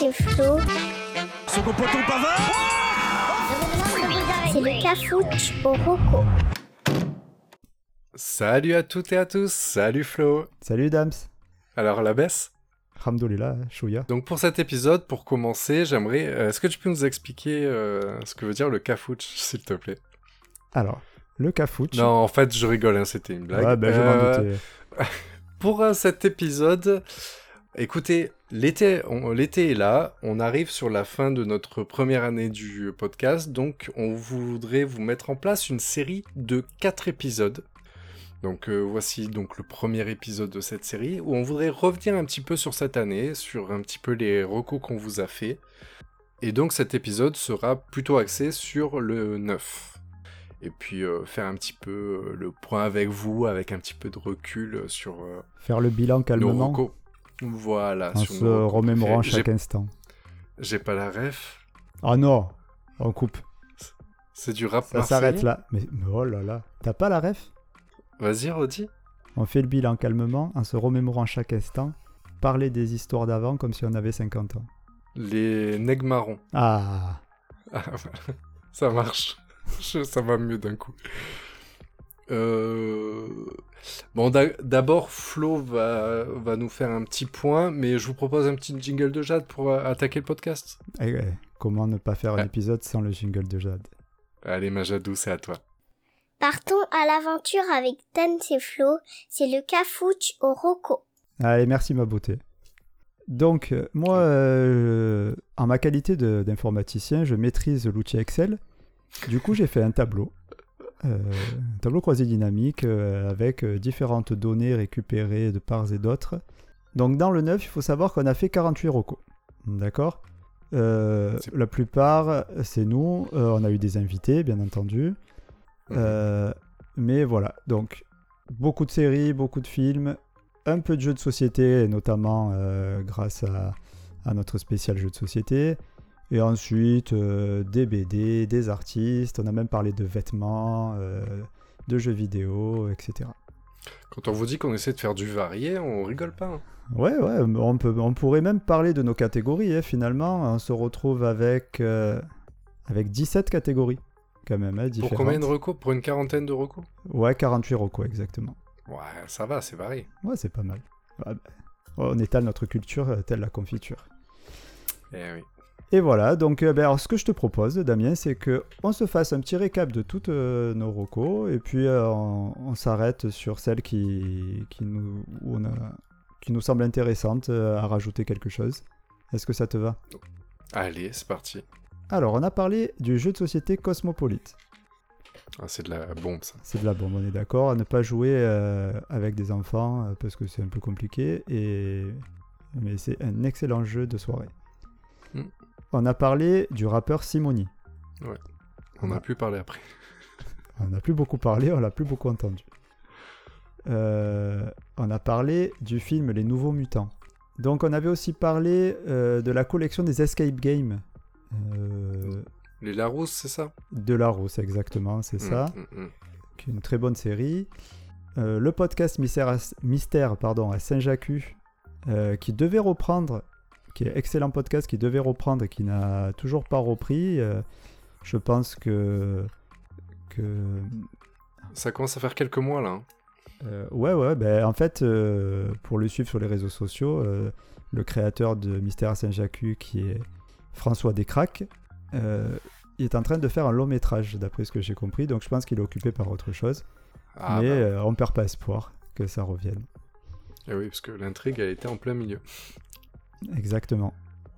c'est Flo. Second poteau Pavard C'est le cafouche au roco. Salut à toutes et à tous, salut Flo. Salut Dams. Alors la baisse Alhamdoulilah, chouïa. Donc pour cet épisode, pour commencer, j'aimerais... euh, Est-ce que tu peux nous expliquer euh, ce que veut dire le cafouche, s'il te plaît? Alors, le cafouche. Non, en fait, je rigole, hein, c'était une blague. Ben je m'en Euh, doutais. Pour euh, cet épisode, écoutez, l'été, l'été est là, on arrive sur la fin de notre première année du podcast, donc on voudrait vous mettre en place une série de quatre épisodes. Donc euh, voici donc le premier épisode de cette série où on voudrait revenir un petit peu sur cette année, sur un petit peu les recos qu'on vous a fait. Et donc cet épisode sera plutôt axé sur le 9. Et puis euh, faire un petit peu euh, le point avec vous, avec un petit peu de recul sur euh, Faire le bilan nos calmement recos. Voilà, en se remémorant chaque instant. J'ai pas la ref. Ah non, on coupe. C'est du rap Ça s'arrête là. Mais, oh là là, t'as pas la ref? Vas-y, redis. On fait le bilan calmement en se remémorant chaque instant. Parler des histoires d'avant comme si on avait 50 ans. Les nègres marrons. Ah, Ah, ça marche. Ça va mieux d'un coup. Euh, Bon, d'a- d'abord, Flo va, va nous faire un petit point, mais je vous propose un petit jingle de Jade pour euh, attaquer le podcast. Eh, eh, comment ne pas faire un Ouais. épisode sans le jingle de Jade? Allez, ma Jadou, c'est à toi. Partons à l'aventure avec Dan et Flo. C'est le cafouche au roco. Allez, merci ma beauté. Donc, euh, moi, euh, en ma qualité d'informaticien, je maîtrise l'outil Excel. Du coup, j'ai fait un tableau. Euh, un tableau croisé dynamique euh, avec euh, différentes données récupérées de parts et d'autres. Donc, dans le 9, il faut savoir qu'on a fait 48 recos. D'accord? Euh, La plupart, c'est nous. On a eu des invités, bien entendu. Euh, mais voilà, donc beaucoup de séries, beaucoup de films, un peu de jeux de société, notamment grâce à, à notre spécial jeu de société. Et ensuite, euh, des BD, des artistes, on a même parlé de vêtements, euh, de jeux vidéo, etc. Quand on vous dit qu'on essaie de faire du varié, on rigole pas. hein. Ouais, ouais, on, peut, on pourrait même parler de nos catégories, hein, finalement. On se retrouve avec, euh, avec 17 catégories, quand même, hein, Pour combien de recos? Pour une quarantaine de recos? Ouais, 48 recos, exactement. Ouais, ça va, c'est varié. Ouais, c'est pas mal. Ouais, bah, on étale notre culture euh, telle la confiture. Eh oui. Et voilà, donc euh, ben, alors, ce que je te propose, Damien, c'est que on se fasse un petit récap de toutes euh, nos recos, et puis euh, on, on s'arrête sur celles qui, qui, nous, où on a, qui nous semblent intéressantes euh, à rajouter quelque chose. Est-ce que ça te va? Allez, c'est parti. Alors, on a parlé du jeu de société Cosmopolite. Ah, c'est de la bombe, ça. C'est de la bombe, on est d'accord. À ne pas jouer avec des enfants parce que c'est un peu compliqué. Et... Mais c'est un excellent jeu de soirée. Mm. On a parlé du rappeur Simoni. On a pu parler après. On n'a plus beaucoup parlé, on l'a plus beaucoup entendu. Euh, on a parlé du film Les Nouveaux Mutants. Donc on avait aussi parlé euh, de la collection des Escape Games. Euh, Les Larousse, c'est ça? de Larousse, exactement, c'est ça. Mm, mm, mm. qui est une très bonne série. Le podcast Mystère à, Mystère, pardon, à Saint-Jacques, qui devait reprendre, qui est excellent podcast, qui devait reprendre et qui n'a toujours pas repris. Euh, je pense que. que Ça commence à faire quelques mois, là. hein. euh, ouais, ouais, ben, en fait, euh, pour le suivre sur les réseaux sociaux, euh, le créateur de Mystère à Saint-Jacques, qui est François Descraques, il est en train de faire un long métrage, d'après ce que j'ai compris, donc je pense qu'il est occupé par autre chose. Ah, mais bah, on perd pas espoir que ça revienne. eh oui, parce que l'intrigue, elle était en plein milieu. Exactement.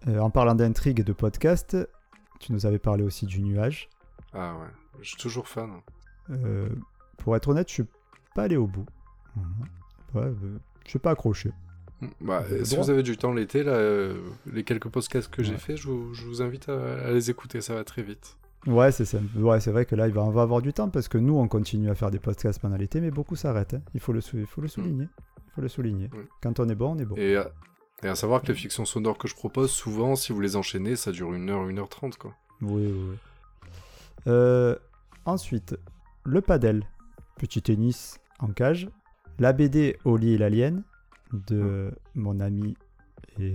Euh, en parlant d'intrigue et de podcast, tu nous avais parlé aussi du nuage. Ah ouais, je suis toujours fan. Euh, pour être honnête, je suis pas allé au bout. Ouais, euh, je suis pas accroché. Mm, Bah, si droit. vous avez du temps l'été, là, euh, les quelques podcasts que j'ai fait, je vous, je vous invite à, à les écouter, ça va très vite. Ouais, c'est. Ouais, vrai que là, il va, on va avoir du temps parce que nous, on continue à faire des podcasts pendant l'été, mais beaucoup s'arrêtent. hein. Il faut le, sou- il faut le souligner. Il faut le souligner. Mm. Quand on est bon, on est bon. Et, et à savoir que les fictions sonores que je propose, souvent, si vous les enchaînez, ça dure une heure, une heure trente, quoi. Oui, oui, oui. Euh, ensuite, le padel, petit tennis en cage. La BD Oli et l'Alien de mon ami et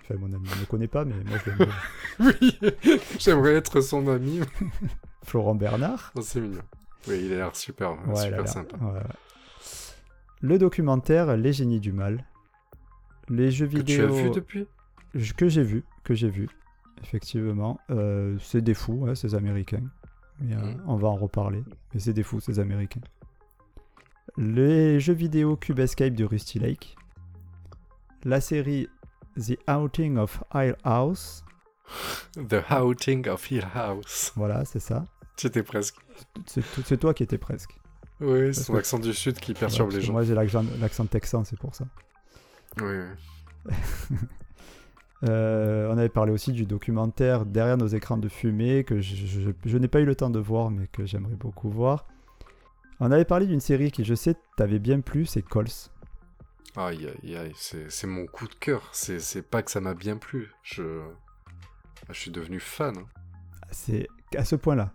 Enfin, mon ami ne me connaît pas, mais moi je l'aime. Oui, j'aimerais être son ami. Florent Bernard. Oh, c'est mignon. Oui, il a l'air super, Ouais, super sympa. ouais. Le documentaire Les génies du mal. Les jeux Que tu vidéo as vu depuis? Que j'ai vu, que j'ai vu, effectivement. Euh, c'est des fous, hein, ces Américains. Mais, euh, Mhm. On va en reparler. Mais c'est des fous, ces Américains. Les jeux vidéo Cube Escape de Rusty Lake. La série The Outing of Hill House. The Outing of Hill House. Voilà, c'est ça. J'étais presque. C'est toi qui étais presque. Oui, c'est son accent du sud qui perturbe les gens. Moi, j'ai l'accent texan, c'est pour ça. Oui, oui. Euh, on avait parlé aussi du documentaire Derrière nos écrans de fumée que je, je- je n'ai pas eu le temps de voir mais que j'aimerais beaucoup voir. On avait parlé d'une série qui je sais t'avait bien plu, c'est Cols. Aïe, aïe, aïe, c'est c'est mon coup de cœur. C'est pas que ça m'a bien plu. Je... Je suis devenu fan. hein. C'est à ce point-là.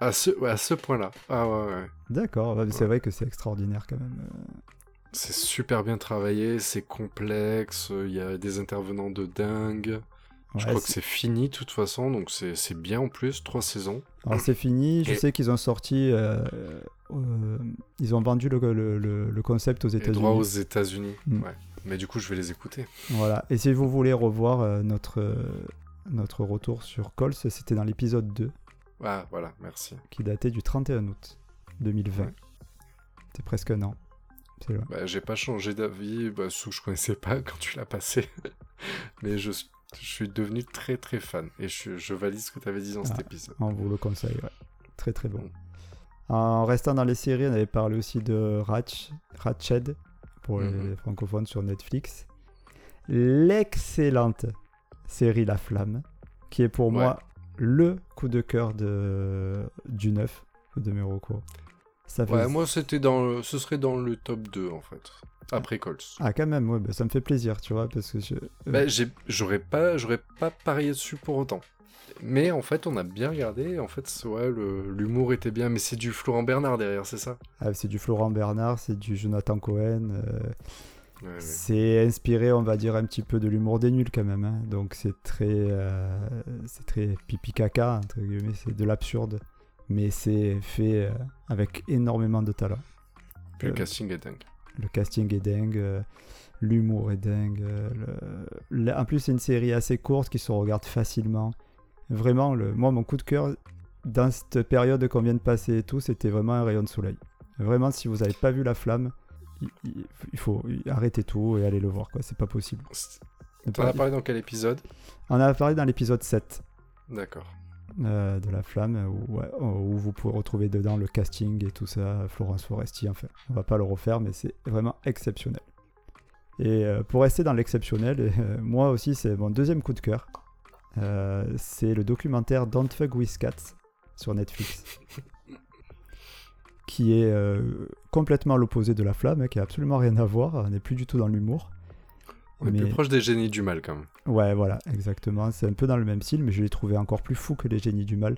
À ce, à ce point-là. Ah ouais, ouais. D'accord, ouais, c'est vrai que c'est extraordinaire quand même. Euh, C'est super bien travaillé, c'est complexe, il y a des intervenants de dingue. Je crois que c'est- fini de toute façon, donc c'est bien en plus, trois saisons. Alors c'est fini, je Et- sais qu'ils ont sorti, euh, euh, ils ont vendu le, le- le- le concept aux Et droit États-Unis. aux États-Unis. Mm. Ouais. Mais du coup, je vais les écouter. Voilà. Et si vous voulez revoir euh, notre, euh, notre retour sur Cols, c'était dans l'épisode 2. Ah, voilà, merci. qui datait du 31 août 2020. Ouais. C'est presque un an. Bah, j'ai pas changé d'avis, bah, sous que je connaissais pas quand tu l'as passé. Mais je, suis- je suis devenu très très fan. Et je, je valide ce que tu avais dit dans cet Ah. épisode. On vous le conseille, ouais. Très très bon. Mm. En restant dans les séries, on avait parlé aussi de Ratch, Ratched pour les Mhm. francophones sur Netflix. L'excellente série La Flamme, qui est pour Ouais. moi le coup de cœur de, du neuf de Meroko. Ça fait... Ouais, moi, c'était dans le- ce serait dans le top 2 en fait. Après Colts. Ah, quand même, ouais, bah, ça me fait plaisir, tu vois, parce que je... Bah, j'ai- j'aurais pas, j'aurais pas parié dessus pour autant. Mais en fait, on a bien regardé. En fait, ouais, le- l'humour était bien, mais c'est du Florent Bernard derrière, c'est ça? Ah, c'est du Florent Bernard, c'est du Jonathan Cohen. euh, Ouais, ouais. C'est inspiré, on va dire, un petit peu de l'humour des nuls quand même. hein. Donc c'est très, euh, c'est très pipi caca entre guillemets, c'est de l'absurde, mais c'est fait euh, avec énormément de talent. Le Euh, casting est dingue. Le casting est dingue, euh, l'humour est dingue. le- En plus, c'est une série assez courte qui se regarde facilement. Vraiment, le... moi, mon coup de cœur dans cette période qu'on vient de passer et tout, c'était vraiment un rayon de soleil. Vraiment, si vous n'avez pas vu La Flamme, il- faut arrêter tout et aller le voir, quoi. C'est pas possible. Pas- as parlé dans quel épisode? On en a parlé dans l'épisode 7 D'accord. Euh, de La Flamme, où, ouais, où vous pouvez retrouver dedans le casting et tout ça, Florence Foresti, enfin, on va pas le refaire, mais c'est vraiment exceptionnel. Et euh, pour rester dans l'exceptionnel, euh, moi aussi, c'est mon deuxième coup de cœur. Euh, c'est le documentaire Don't Fuck With Cats sur Netflix. qui est euh, complètement l'opposé de La Flamme, hein, qui a absolument rien à voir, n'est plus du tout dans l'humour. On est Mais- plus proche des génies du mal quand même. Ouais, voilà, exactement. C'est un peu dans le même style, mais je l'ai trouvé encore plus fou que les génies du mal.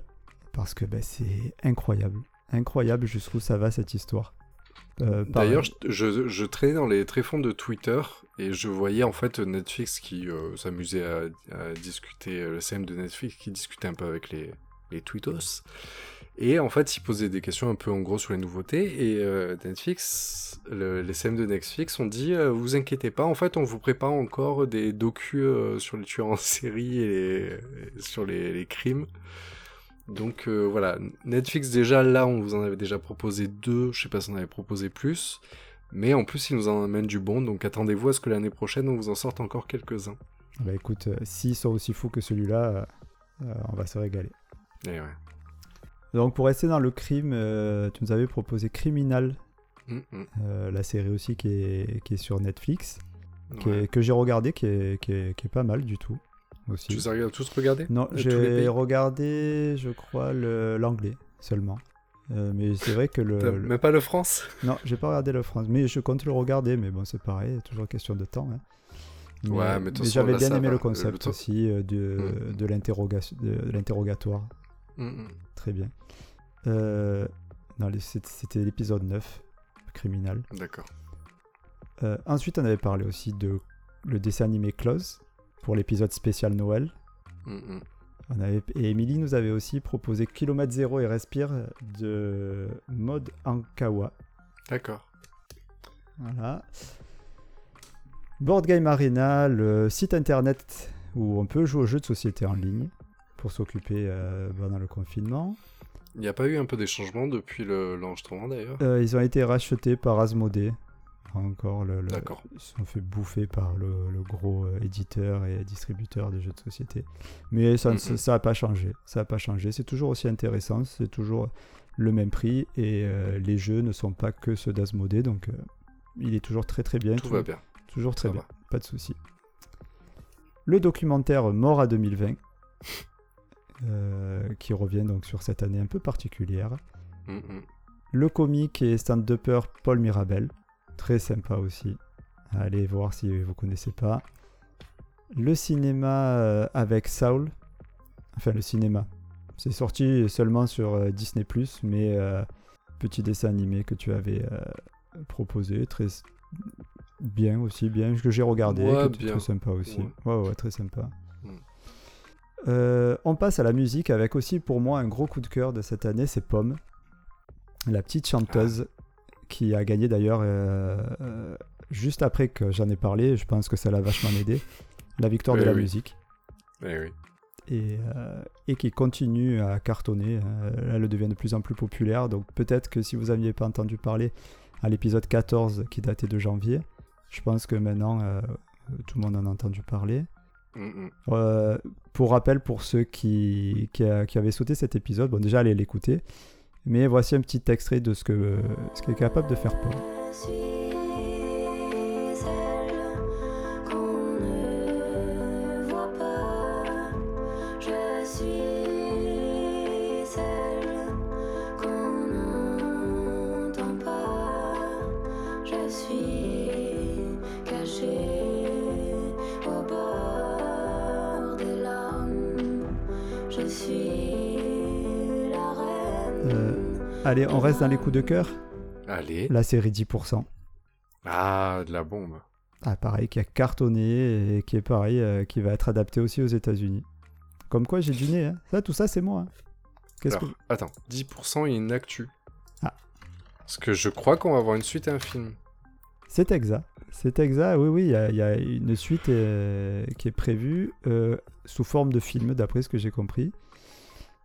Parce que ben, c'est incroyable. Incroyable jusqu'où ça va cette histoire. Euh, D'ailleurs, je, je, je traînais dans les tréfonds de Twitter et je voyais en fait Netflix qui euh, s'amusait à, à discuter, euh, le CM de Netflix qui discutait un peu avec les, les tweetos. Et en fait, il posait des questions un peu en gros sur les nouveautés. Et euh, Netflix, le- les CM de Netflix ont dit euh, Vous inquiétez pas, en fait, on vous prépare encore des docus euh, sur les tueurs en série et, les- et sur les, les crimes. Donc voilà, Netflix déjà là on vous en avait déjà proposé deux, je sais pas si on avait proposé plus, mais en plus ils nous en amènent du bon, donc attendez-vous à ce que l'année prochaine on vous en sorte encore quelques-uns. Bah écoute, s'ils sont aussi fous que celui-là, on va se régaler. Et ouais. Donc pour rester dans le crime, euh, tu nous avais proposé Criminal, Mm, mm. euh, la série aussi qui est, qui est sur Netflix, qui est- Ouais. que j'ai regardé, qui est, qui, est, qui est pas mal du tout. Aussi. Tu les as tous regardés Non, Euh, j'ai regardé, je crois, l'anglais seulement. Euh, mais c'est vrai que le, Même pas le France? Non, j'ai pas regardé le France, mais je compte le regarder, mais bon, c'est pareil, toujours question de temps. hein. Ouais, mais de toute façon, j'avais bien aimé va. le Le concept aussi euh, de, Mm. de l'interrogatoire. Mm, mm. Très bien. Euh, c'était l'épisode 9, Criminal. D'accord. Euh, ensuite, on avait parlé aussi de le dessin animé Close. pour l'épisode spécial Noël. Mm. On avait, et Emily nous avait aussi proposé Kilomètre Zéro et Respire de Mode Ankawa. D'accord. Voilà. Board Game Arena, le site internet où on peut jouer aux jeux de société en ligne pour s'occuper euh, pendant le confinement. Il n'y a pas eu un peu des changements depuis le- l'enregistrement d'ailleurs? Euh, ils ont été rachetés par Asmodee. Encore, le, le- D'accord. ils se sont fait bouffer par le, le gros euh, éditeur et distributeur de jeux de société. Mais ça n'a pas changé. Ça n'a pas changé. C'est toujours aussi intéressant. C'est toujours le même prix et euh, les jeux ne sont pas que ceux d'Asmodee. Donc euh, il est toujours très très bien. Tout va bien. Toujours très Ça bien. va. Pas de souci. Le documentaire Mort à 2020. Euh, qui revient donc sur cette année un peu particulière. Mm. Le comique et stand-upper Paul Mirabel, très sympa aussi. Allez voir si vous connaissez pas. Le cinéma euh, avec Saul, enfin le cinéma. C'est sorti seulement sur euh, Disney mais euh, petit dessin animé que tu avais euh, proposé, très bien aussi, bien que j'ai regardé, Ouais, bien. très sympa aussi. Ouais. Ouais, ouais, très sympa. Euh, on passe à la musique avec aussi pour moi un gros coup de cœur de cette année, c'est Pomme, la petite chanteuse qui a gagné d'ailleurs euh, euh, juste après que j'en ai parlé, je pense que ça l'a vachement aidé, la victoire de Oui, la oui. musique Eh oui. et, euh, et qui continue à cartonner. Elle devient de plus en plus populaire, donc peut-être que si vous n'aviez pas entendu parler à l'épisode 14 qui datait de janvier, je pense que maintenant tout le monde en a entendu parler. Mm, mm. Euh, pour rappel, pour ceux qui, qui, a- qui avaient sauté cet épisode, bon déjà allez l'écouter, mais voici un petit extrait de ce que ce qu'est capable de faire Paul. Allez, on reste dans les coups de cœur. Allez. La série 10%. Ah, de la bombe. Ah, pareil, qui a cartonné et qui est pareil, euh, qui va être adapté aussi aux États-Unis. Comme quoi, j'ai du nez. Hein. Ça, tout ça, c'est moi. hein. Qu'est-ce que... attends, 10% et une actu. Ah. Parce que je crois qu'on va avoir une suite à un film. C'est exact. C'est exact. Oui, oui, il y, a- il y a une suite euh, qui est prévue euh, sous forme de film, d'après ce que j'ai compris.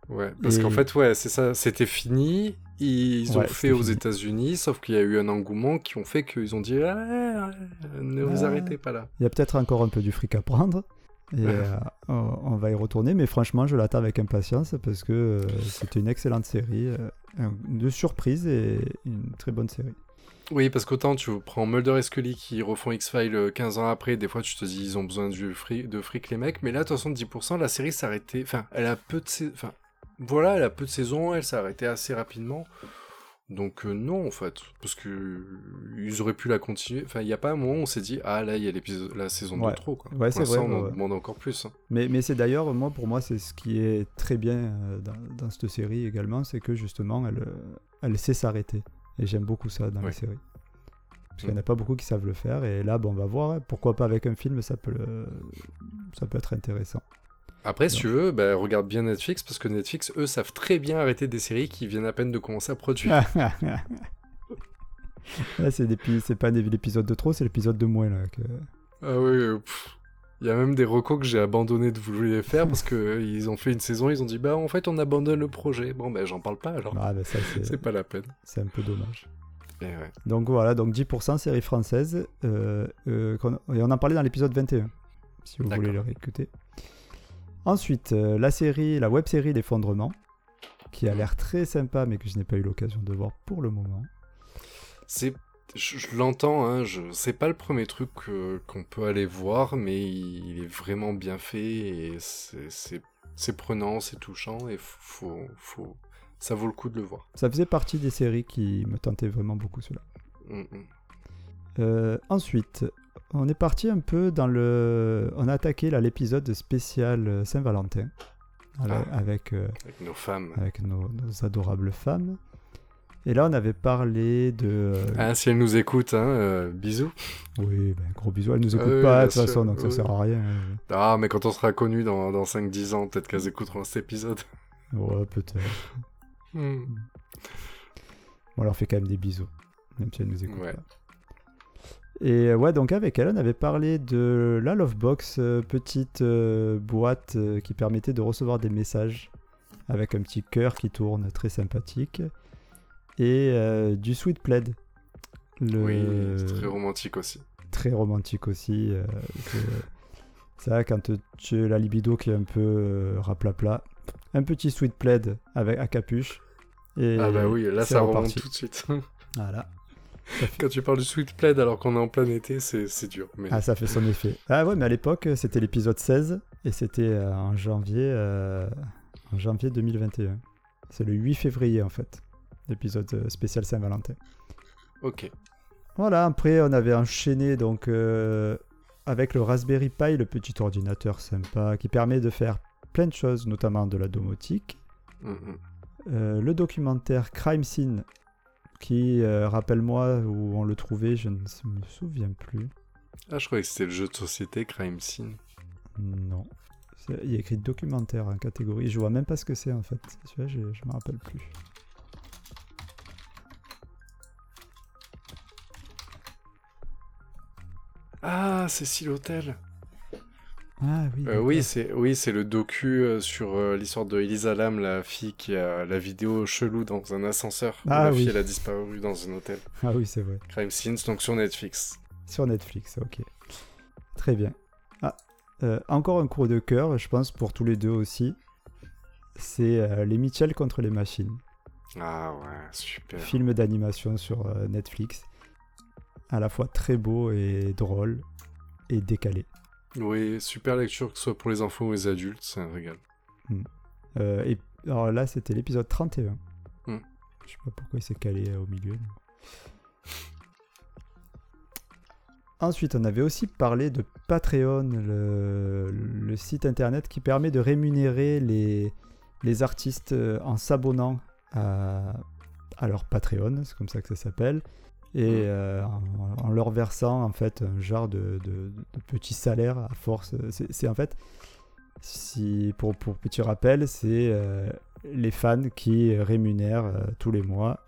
Ouais, parce Et- qu'en fait, ouais, c'est ça, c'était fini. Ils ont Ouais, fait aux. États-Unis, sauf qu'il y a eu un engouement qui ont fait qu'ils ont dit Ah, ne vous Ah. arrêtez pas là. Il y a peut-être encore un peu du fric à prendre. Et euh, on va y retourner. Mais franchement, je l'attends avec impatience parce que euh, c'était une excellente série. euh, un- de surprise et une très bonne série. Oui, parce qu'autant tu prends Mulder et Scully qui refont X-Files euh, 15 ans après, des fois tu te dis ils ont besoin du fric, de fric les mecs, mais là, de toute façon, 10%, la série s'est arrêtée. Enfin, elle a peu de. Enfin, voilà, elle a peu de saisons, elle s'est arrêtée assez rapidement. Donc, euh, non, en fait. Parce que euh, ils auraient pu la continuer. Enfin, il n'y a pas un moment où on s'est dit Ah, là, il y a l'épisode, la saison de Ouais. trop, quoi. Ouais, c'est vrai, on en ouais. demande encore plus. hein. Mais, mais c'est d'ailleurs, moi, pour moi, c'est ce qui est très bien euh, dans, dans cette série également, c'est que justement, elle, euh, elle sait s'arrêter. Et j'aime beaucoup ça dans Ouais. les séries. Parce qu'il n'y en Mm. a pas beaucoup qui savent le faire. Et là, bon, on va voir. hein. Pourquoi pas avec un film, ça peut, le- ça peut être intéressant. Après, si tu veux, bah, regarde bien Netflix, parce que Netflix, eux, savent très bien arrêter des séries qui viennent à peine de commencer à produire. là, c'est, pas des- l'épisode de trop, c'est l'épisode de moins. Là, que... Ah oui, euh, il y a même des recos que j'ai abandonné de vouloir les faire parce que euh, ils ont fait une saison, ils ont dit bah en fait on abandonne le projet. Bon ben j'en parle pas alors. Ah, ben ça, c'est, C'est pas la peine. c'est un peu dommage. Et ouais. Donc voilà, donc 10% série française. euh, euh, et on en parlait dans l'épisode 21, si vous voulez le réécouter. Ensuite, euh, la série, la web série L'effondrement, qui a l'air très sympa, mais que je n'ai pas eu l'occasion de voir pour le moment. C'est, je, je l'entends, hein, je, c'est pas le premier truc euh, qu'on peut aller voir, mais il, il est vraiment bien fait et c'est, prenant, c'est touchant et faut, faut, ça vaut le coup de le voir. Ça faisait partie des séries qui me tentaient vraiment beaucoup, cela. Mm, mm. Euh, ensuite, on est parti un peu dans le. On a attaqué là, l'épisode spécial euh, Saint-Valentin avec, Ah. avec, euh, Avec nos femmes. avec nos, nos adorables femmes. Et là, on avait parlé de. euh, Ah, si elle nous écoute, hein, euh, bisous. Oui, ben, gros bisous. Elle nous Ah oui, pas de toute sûr, façon, donc ça oui. sert à rien. hein. Ah, mais quand on sera connu dans, dans 5-10 ans, peut-être qu'elles écouteront cet épisode. Ouais, peut-être. Hmm. On leur fait quand même des bisous, même si elle nous écoute Ouais. pas. Et euh, ouais, donc avec elle, on avait parlé de la Lovebox, euh, petite euh, boîte qui permettait de recevoir des messages avec un petit cœur qui tourne, très sympathique. Et euh, du Sweet Plaid. Le... Oui, très romantique aussi. très romantique aussi. euh, ça, quand tu as la libido qui est un peu euh, raplapla, un petit Sweet Plaid avec à capuche. Et Ah bah oui, là ça remonte reparti. tout de suite. Voilà. Quand tu parles du sweet plaid alors qu'on est en plein été, c'est dur. Mais... Ah, ça fait son effet. Ah ouais, mais à l'époque, c'était l'épisode 16 et c'était euh, en janvier, euh, en janvier 2021. C'est le 8 février en fait, l'épisode euh, spécial Saint-Valentin. Ok. Voilà, après on avait enchaîné donc euh, avec le Raspberry Pi, le petit ordinateur sympa qui permet de faire plein de choses, notamment de la domotique. Mhm. Euh, le documentaire Crime Scene, qui, euh, rappelle-moi où on le trouvait, je ne me souviens plus. Ah, je croyais que c'était le jeu de société Crime Scene. Non. Il y a écrit documentaire en catégorie. Je vois même pas ce que c'est en fait. Je, je me rappelle plus. Ah, Cécile Hotel. Ah oui. Euh, oui, c'est oui, c'est le docu euh, sur euh, l'histoire de Elisa Lam, la fille qui a la vidéo chelou dans un ascenseur. Ah la oui. fille elle a disparu dans un hôtel. Ah oui, c'est vrai. Crime Scenes, donc sur Netflix. Sur Netflix, ok. Très bien. Ah, euh, encore un cours de cœur, je pense, pour tous les deux aussi. C'est Les Mitchell contre les machines. Ah ouais, super. Film d'animation sur Netflix. À la fois très beau et drôle et décalé. Oui, super lecture, que ce soit pour les enfants ou les adultes, c'est un régal. Euh, et alors là, c'était l'épisode 31. Hmm. Je sais pas pourquoi il s'est calé euh, au milieu. mais- Ensuite, on avait aussi parlé de Patreon, le, le site internet qui permet de rémunérer les, les artistes euh, en s'abonnant à, à leur Patreon, c'est comme ça que ça s'appelle, et Hmm. euh, en, en leur versant en fait un genre de, de, de petit salaire à force. C'est en fait si, pour, pour petit rappel, c'est euh, les fans qui rémunèrent euh, tous les mois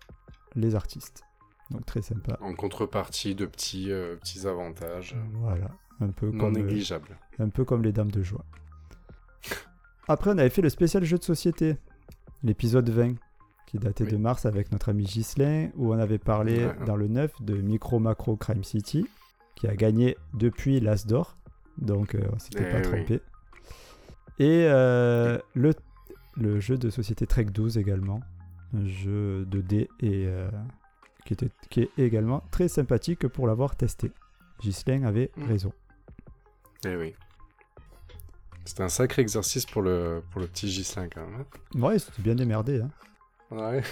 les artistes. Donc très sympa. En contrepartie de petits, petits avantages Voilà, un peu, non comme, négligeables. un peu comme les Dames de Joie. Après, on avait fait le spécial jeu de société, l'épisode 20, qui datait Oui. de mars avec notre ami Ghislain, où on avait parlé dans le 9 de Micro Macro Crime City, qui a gagné depuis l'As d'or. Donc, euh, on s'était Eh pas oui. trompé. Et euh, le, le jeu de société Trek 12 également, un jeu de dés et euh, qui, était, qui est également très sympathique pour l'avoir testé. Ghislain avait Mm. raison. Eh oui. C'était un sacré exercice pour le, pour le petit Gislin quand même. hein. Ouais, c'était bien démerdé. Hein. Ouais.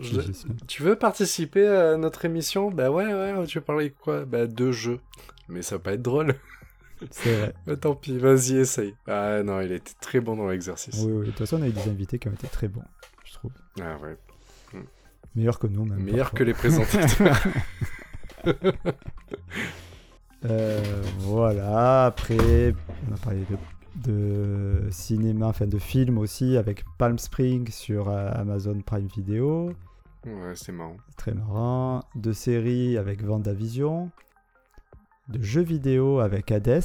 Je- Ghislain. Tu veux participer à notre émission? Bah ouais, ouais, tu veux parler de quoi? Bah de jeux. Mais ça va pas être drôle. C'est vrai. Bah tant pis, vas-y, essaye. Ah non, il était très bon dans l'exercice. Oui, oui. De toute façon, on a eu des invités qui ont été très bons, je trouve. Ah ouais. Meilleurs que nous, même. Meilleur parfois. que les présentateurs. Euh, voilà, après, on a parlé de, de cinéma, enfin de films aussi, avec Palm Springs sur euh, Amazon Prime Video. ouais, c'est marrant. Très marrant. De séries avec Vendavision. De jeux vidéo avec Hades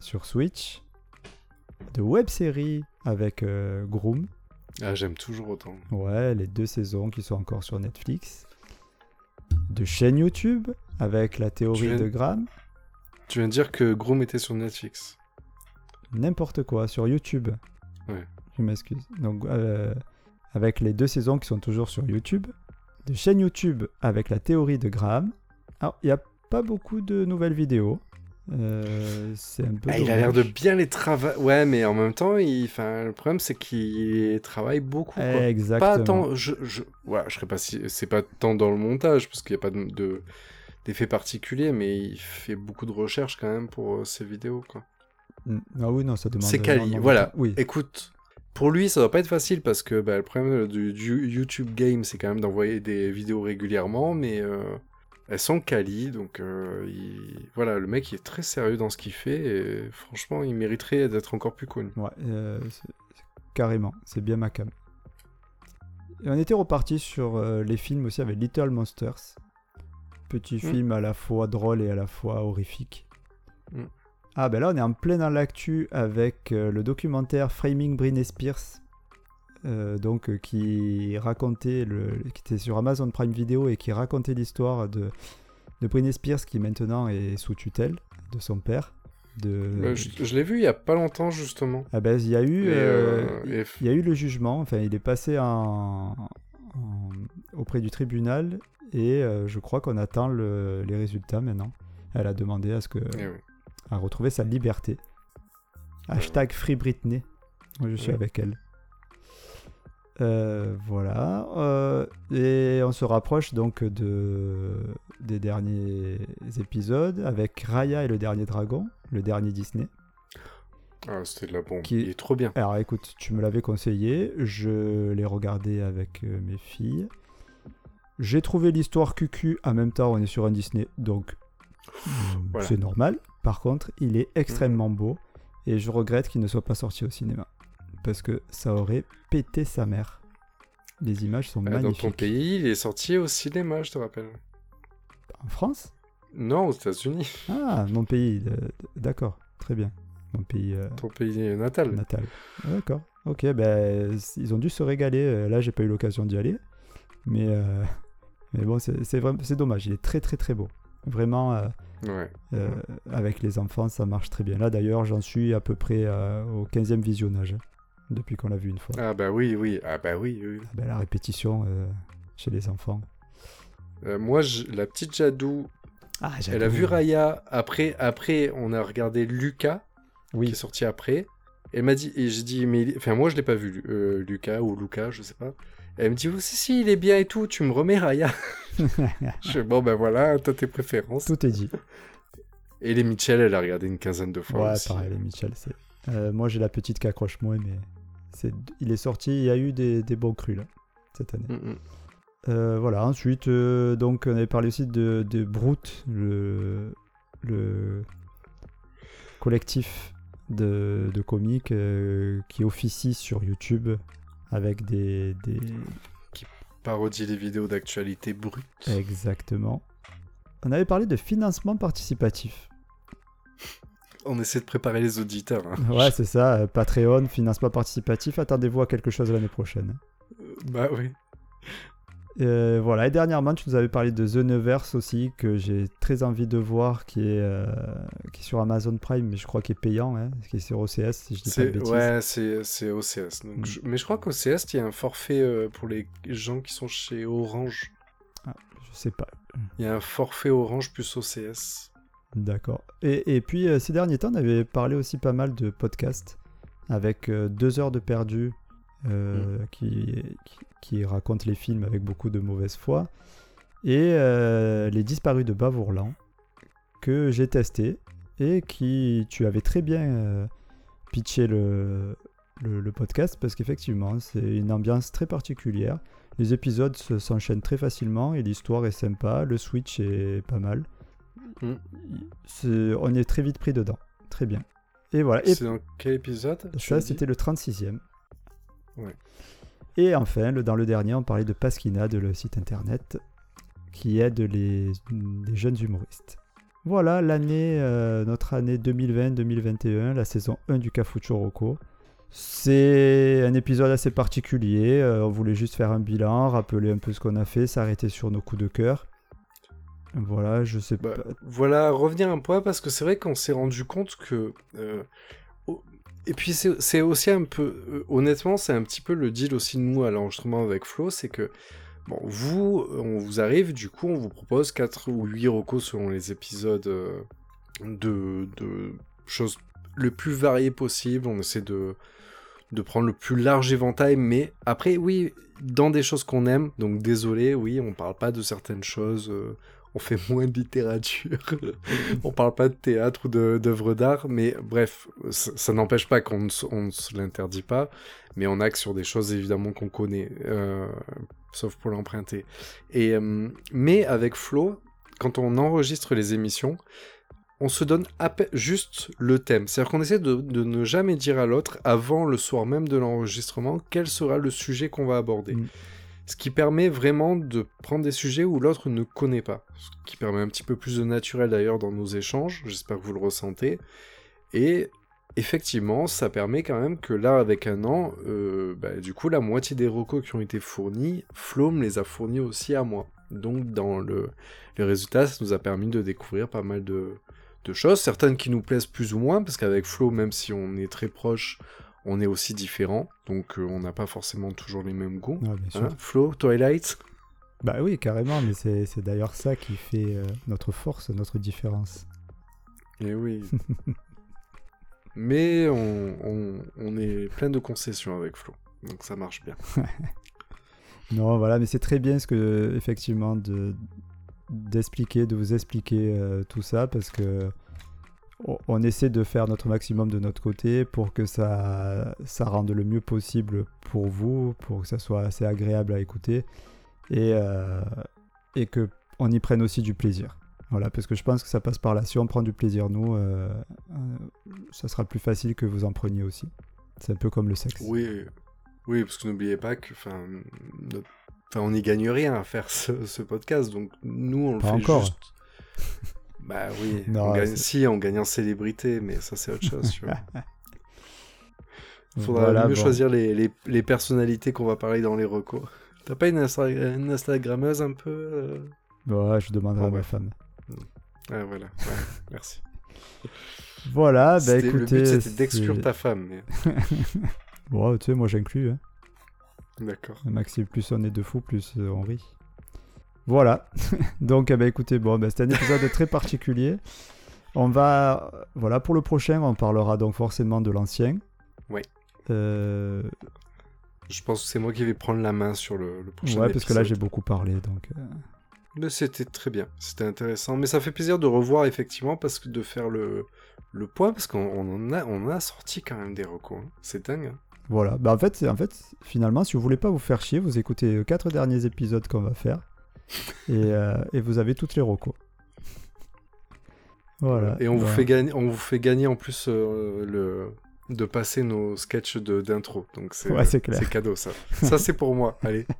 sur Switch. De web-séries avec euh, Groom. Ah, j'aime toujours autant. Ouais, les deux saisons qui sont encore sur Netflix. De chaîne YouTube avec la théorie viens- de Graham. Tu viens de dire que Groom était sur Netflix. N'importe quoi sur YouTube. Ouais. Je m'excuse. Donc, euh, avec les deux saisons qui sont toujours sur YouTube. De chaîne YouTube avec la théorie de Graham. Alors, il n'y a pas beaucoup de nouvelles vidéos. Euh, c'est un peu. Ah, il a l'air de bien les travailler. Ouais, mais en même temps, il... enfin, le problème c'est qu'il travaille beaucoup. Quoi. Exactement. Pas tant. Je, je... Ouais, je serais pas si. C'est pas tant dans le montage parce qu'il n'y a pas de. de- d'effet particulier, mais il fait beaucoup de recherches quand même pour euh, ses vidéos. quoi. Mm. Ah oui, non, ça demande. C'est de Voilà. Oui. Écoute, pour lui, ça doit pas être facile parce que bah, le problème du, du YouTube Game, c'est quand même d'envoyer des vidéos régulièrement, mais euh, elles sont quali, donc euh, il- voilà, le mec il est très sérieux dans ce qu'il fait et franchement, il mériterait d'être encore plus connu. Ouais, euh, carrément, c'est bien ma cam. Et on était reparti sur euh, les films aussi avec Little Monsters. Petit Mm. film à la fois drôle et à la fois horrifique. Mm. Ah ben là on est en plein dans l'actu avec euh, le documentaire Framing Britney Spears. euh, donc euh, qui racontait le, qui était sur Amazon Prime Video et qui racontait l'histoire de, de Britney Spears qui maintenant est sous tutelle de son père. De, Euh, je je l'ai vu il y a pas longtemps justement. ah ben, il y a eu, Et, il y a eu le jugement. Enfin, il est passé en, en- auprès du tribunal et je crois qu'on attend le- les résultats maintenant. Elle a demandé à ce que eh oui. À retrouver sa liberté. Hashtag Free Britney. Moi, je suis Ouais. avec elle. Euh, voilà. Euh, et on se rapproche donc de, des derniers épisodes avec Raya et le dernier dragon, le dernier Disney. Ah, c'était de la bombe. Qui- Il est trop bien. Alors écoute, tu me l'avais conseillé, je l'ai regardé avec euh, mes filles. J'ai trouvé l'histoire cucu, en même temps on est sur un Disney, donc Voilà. c'est normal. Par contre, il est extrêmement beau et je regrette qu'il ne soit pas sorti au cinéma. Parce que ça aurait pété sa mère. Les images sont Ah, dans magnifiques. ton pays, il est sorti au cinéma, je te rappelle. En France? Non, aux États-Unis. Ah, mon pays, d'accord, très bien. Mon pays euh, Ton pays natal. natal. Ah, D'accord. Ok, ben ils ont dû se régaler. Euh, Là, j'ai pas eu l'occasion d'y aller, mais euh, mais bon, c'est dommage. Il est très très très beau. Vraiment, euh, Ouais. euh, avec les enfants, ça marche très bien. Là, d'ailleurs, j'en suis à peu près euh, au 15e visionnage hein, depuis qu'on l'a vu une fois. Ah bah oui, oui. Ah bah oui, oui. Ah ben, la répétition euh, chez les enfants. Moi, je- la petite Jadou, Ah, elle a vu Raya. Après, après, on a regardé Lucas, qui est sorti après. Elle m'a dit, et j'ai dit, mais enfin, moi, je l'ai pas vu, Lucas ou Lucas, je sais pas. Elle me dit, oh, si, si, il est bien et tout, tu me remets Raya. je bon, ben voilà, t'as tes préférences. Tout est dit. Et les Mitchell, elle a regardé une quinzaine de fois Ouais, aussi. pareil, les Mitchell. c'est- Euh, moi, j'ai la petite qui accroche moins, mais c'est... il est sorti. Il y a eu des, des bons crus là cette année. Mm, mm. Euh, voilà, ensuite, euh, donc, on avait parlé aussi de, de Brute, le, le collectif de, de comiques qui officie sur YouTube avec des, des... Parodie les vidéos d'actualité brutes. Exactement. On avait parlé de financement participatif. On essaie de préparer les auditeurs. hein. Ouais, c'est ça, euh, Patreon, financement participatif. Attendez-vous à quelque chose l'année prochaine. Euh, Bah oui. Euh, voilà, et dernièrement, tu nous avais parlé de The Neverse aussi, que j'ai très envie de voir, qui est, euh, qui est sur Amazon Prime, mais je crois qu'il est payant, hein, qui est sur OCS, si je dis pas de C'est bêtises. ouais, c'est OCS. Donc Mm. je- Mais je crois qu'OCS, il y a un forfait euh, pour les gens qui sont chez Orange. Je sais pas. Il y a un forfait Orange plus OCS. D'accord. Et, et puis, ces derniers temps, on avait parlé aussi pas mal de podcasts, avec deux heures de perdu, qui, qui, qui raconte les films avec beaucoup de mauvaise foi, et euh, Les Disparus de Bavourlan, que j'ai testé, et qui, tu avais très bien euh, pitché le, le, le podcast, parce qu'effectivement, c'est une ambiance très particulière. Les épisodes se- s'enchaînent très facilement, et l'histoire est sympa, le switch est pas mal. Mm. On est très vite pris dedans. Très bien. Et voilà. C'est dans quel épisode ça, c'était le 36e. Ouais. Et enfin, le- dans le dernier, on parlait de Pasquina, de le site internet, qui aide les, les jeunes humoristes. Voilà l'année, euh, notre année 2020-2021, la saison 1 du Cafucho Rocco. C'est un épisode assez particulier. euh, on voulait juste faire un bilan, rappeler un peu ce qu'on a fait, s'arrêter sur nos coups de cœur. Voilà, je sais Bah, pas. Voilà, revenir un point parce que c'est vrai qu'on s'est rendu compte que. euh, Et puis c'est aussi un peu. euh, honnêtement, c'est un petit peu le deal aussi de nous à l'enregistrement avec Flo, c'est que. Bon, vous, on vous arrive, du coup, on vous propose 4 ou 8 recos selon les épisodes euh, de, de choses le plus variées possible. On essaie de, de prendre le plus large éventail, mais après, oui, dans des choses qu'on aime, donc désolé, oui, on parle pas de certaines choses. euh, on fait moins de littérature. on parle pas de théâtre ou d'œuvres d'art, mais bref, ça, n'empêche pas qu'on ne, se l'interdit pas, mais on axe sur des choses évidemment qu'on connaît, euh, sauf pour l'emprunter. Et euh, mais avec Flo, quand on enregistre les émissions, on se donne juste le thème. C'est-à-dire qu'on essaie de, de ne jamais dire à l'autre, avant le soir même de l'enregistrement, quel sera le sujet qu'on va aborder. Mm. Ce qui permet vraiment de prendre des sujets où l'autre ne connaît pas. Ce qui permet un petit peu plus de naturel d'ailleurs dans nos échanges. J'espère que vous le ressentez. Et effectivement, ça permet quand même que là, avec un an, euh, bah, du coup, la moitié des recos qui ont été fournis, Flo me les a fournis aussi à moi. Donc, dans le, le résultat, ça nous a permis de découvrir pas mal de, de choses, certaines qui nous plaisent plus ou moins, parce qu'avec Flo, même si on est très proche, on est aussi différents, donc euh, on n'a pas forcément toujours les mêmes goûts. Ouais, bien sûr. Hein Flo, Twilight? Bah oui, carrément, mais c'est d'ailleurs ça qui fait euh, notre force, notre différence. Eh oui. Mais on, on- on est plein de concessions avec Flo, donc ça marche bien. Non, voilà, mais c'est très bien ce que, effectivement, de d'expliquer, de vous expliquer euh, tout ça, parce que on, essaie de faire notre maximum de notre côté pour que ça, ça rende le mieux possible pour vous, pour que ça soit assez agréable à écouter, et, euh, et que on y prenne aussi du plaisir. Voilà, parce que je pense que ça passe par là. Si on prend du plaisir, nous, euh, euh, ça sera plus facile que vous en preniez aussi. C'est un peu comme le sexe. Oui, oui, parce que n'oubliez pas que, notre- on n'y gagne rien à faire ce, ce podcast, donc nous on le fait encore. juste. Bah oui, Non, on gagne- c'est- si on gagne en célébrité, mais ça c'est autre chose. tu vois. Faudra Voilà, mieux bon. choisir les, les, les personnalités qu'on va parler dans les recos. T'as pas une, Insta- une Instagrammeuse un peu euh? Ouais, je demanderai à ma bref. femme. Ah voilà, ouais, merci. Voilà, bah écoutez. le but c'était d'exclure ta femme, mais Bon, tu sais, moi j'inclus. Hein. d'accord. Maxi, plus on est de fous, plus on rit. Voilà. Donc, ben, écoutez, bon, ben, c'était un épisode très particulier. On va. Voilà, pour le prochain, on parlera donc forcément de l'ancien. Ouais. Euh, Je pense que c'est moi qui vais prendre la main sur le, le prochain ouais, parce que là j'ai beaucoup parlé. Donc, euh, Mais c'était très bien, c'était intéressant. Mais ça fait plaisir de revoir effectivement parce que de faire le, le point, parce qu'on a, on a sorti quand même des recos. hein. C'est dingue. hein. voilà. Bah, en, fait, en fait, finalement, si vous voulez pas vous faire chier, vous écoutez les quatre derniers épisodes qu'on va faire. et, euh, et vous avez toutes les recos. Voilà. Et on vous, fait gagner, on vous fait gagner en plus euh, le, de passer nos sketchs de- d'intro. Donc c'est Ouais, cadeau ça. ça c'est pour moi, allez.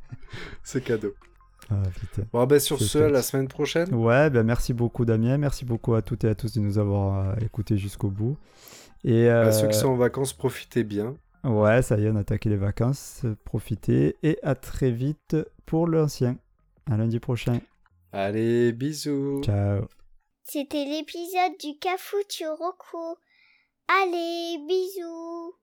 C'est cadeau. Ah. Bon, ben sur ce, sketch. la semaine prochaine. Ouais, ben merci beaucoup Damien, merci beaucoup à toutes et à tous de nous avoir euh, écoutés jusqu'au bout. Et À ceux qui sont en vacances, profitez bien. ouais, ça y est, on a attaqué les vacances, profitez et à très vite pour l'ancien. À lundi prochain. Allez, bisous. Ciao. C'était l'épisode du Cafu Roku. Allez, bisous